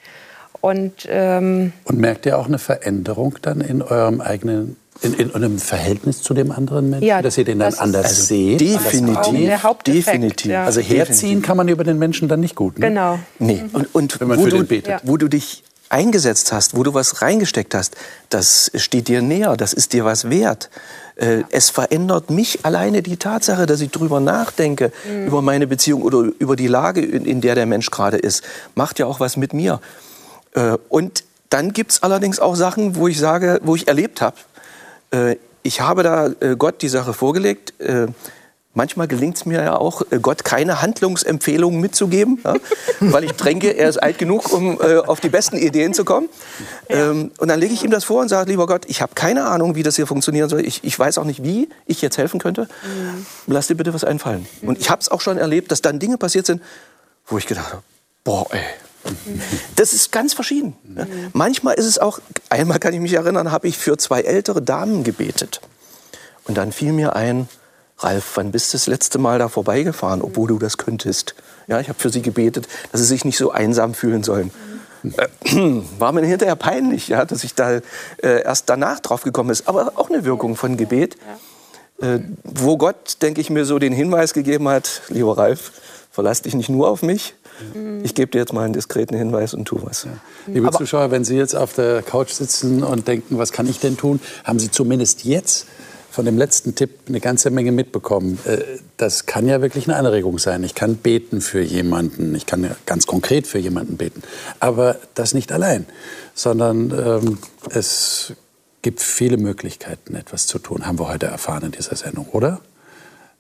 Und, ähm, und merkt ihr auch eine Veränderung dann in eurem eigenen in, in, einem Verhältnis zu dem anderen Menschen, ja, dass ihr den dann anders also seht? Definitiv. Der definitiv. Ja. Also herziehen kann man über den Menschen dann nicht gut. Ne? Genau. Nee. Und, und Wenn man wo, für du, den betet. wo du dich eingesetzt hast, wo du was reingesteckt hast, das steht dir näher, das ist dir was wert. Äh, es verändert mich alleine die Tatsache, dass ich drüber nachdenke, mhm. über meine Beziehung oder über die Lage, in, in der der Mensch gerade ist. Macht ja auch was mit mir. Äh, und dann gibt es allerdings auch Sachen, wo ich sage, wo ich erlebt habe, ich habe da äh, Gott die Sache vorgelegt. Äh, manchmal gelingt es mir ja auch, äh, Gott keine Handlungsempfehlungen mitzugeben, ja? weil ich denke, er ist alt genug, um äh, auf die besten Ideen zu kommen. Ja. Ähm, und dann lege ich ihm das vor und sage, lieber Gott, ich habe keine Ahnung, wie das hier funktionieren soll. Ich, ich weiß auch nicht, wie ich jetzt helfen könnte. Mhm. Lass dir bitte was einfallen. Mhm. Und ich habe es auch schon erlebt, dass dann Dinge passiert sind, wo ich gedacht habe, boah, ey, das ist ganz verschieden. Mhm. Manchmal ist es auch, einmal kann ich mich erinnern, habe ich für zwei ältere Damen gebetet. Und dann fiel mir ein, Ralf, wann bist du das letzte Mal da vorbeigefahren, obwohl du das könntest? Ja, ich habe für sie gebetet, dass sie sich nicht so einsam fühlen sollen. Äh, war mir hinterher peinlich, ja, dass ich da äh, erst danach drauf gekommen ist. Aber auch eine Wirkung von Gebet, äh, wo Gott, denke ich, mir so den Hinweis gegeben hat, lieber Ralf, verlass dich nicht nur auf mich. Ich gebe dir jetzt mal einen diskreten Hinweis und tu was. Ja. Liebe Aber Zuschauer, wenn Sie jetzt auf der Couch sitzen und denken, was kann ich denn tun, haben Sie zumindest jetzt von dem letzten Tipp eine ganze Menge mitbekommen. Äh, das kann ja wirklich eine Anregung sein. Ich kann beten für jemanden, ich kann ganz konkret für jemanden beten. Aber das nicht allein, sondern ähm, es gibt viele Möglichkeiten, etwas zu tun, haben wir heute erfahren in dieser Sendung, oder?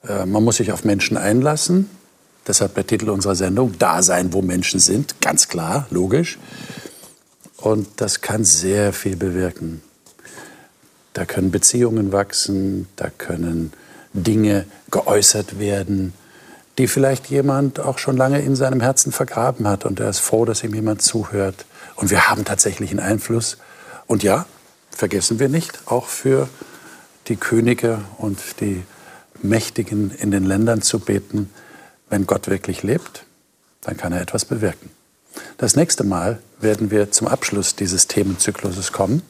Äh, man muss sich auf Menschen einlassen, Deshalb der Titel unserer Sendung, Da sein, wo Menschen sind. Ganz klar, logisch. Und das kann sehr viel bewirken. Da können Beziehungen wachsen, da können Dinge geäußert werden, die vielleicht jemand auch schon lange in seinem Herzen vergraben hat. Und er ist froh, dass ihm jemand zuhört. Und wir haben tatsächlich einen Einfluss. Und ja, vergessen wir nicht, auch für die Könige und die Mächtigen in den Ländern zu beten, wenn Gott wirklich lebt, dann kann er etwas bewirken. Das nächste Mal werden wir zum Abschluss dieses Themenzykluses kommen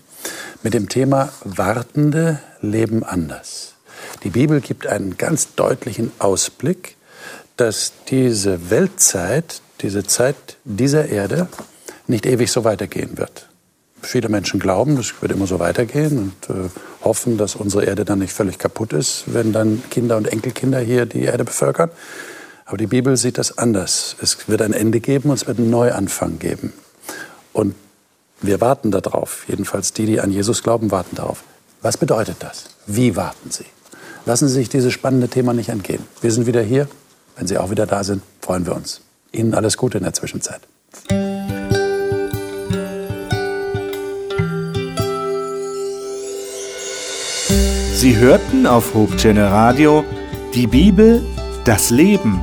mit dem Thema Wartende leben anders. Die Bibel gibt einen ganz deutlichen Ausblick, dass diese Weltzeit, diese Zeit dieser Erde nicht ewig so weitergehen wird. Viele Menschen glauben, das wird immer so weitergehen und äh, hoffen, dass unsere Erde dann nicht völlig kaputt ist, wenn dann Kinder und Enkelkinder hier die Erde bevölkern. Aber die Bibel sieht das anders. Es wird ein Ende geben und es wird einen Neuanfang geben. Und wir warten darauf. Jedenfalls die, die an Jesus glauben, warten darauf. Was bedeutet das? Wie warten Sie? Lassen Sie sich dieses spannende Thema nicht entgehen. Wir sind wieder hier. Wenn Sie auch wieder da sind, freuen wir uns. Ihnen alles Gute in der Zwischenzeit. Sie hörten auf Hope Radio die Bibel, das Leben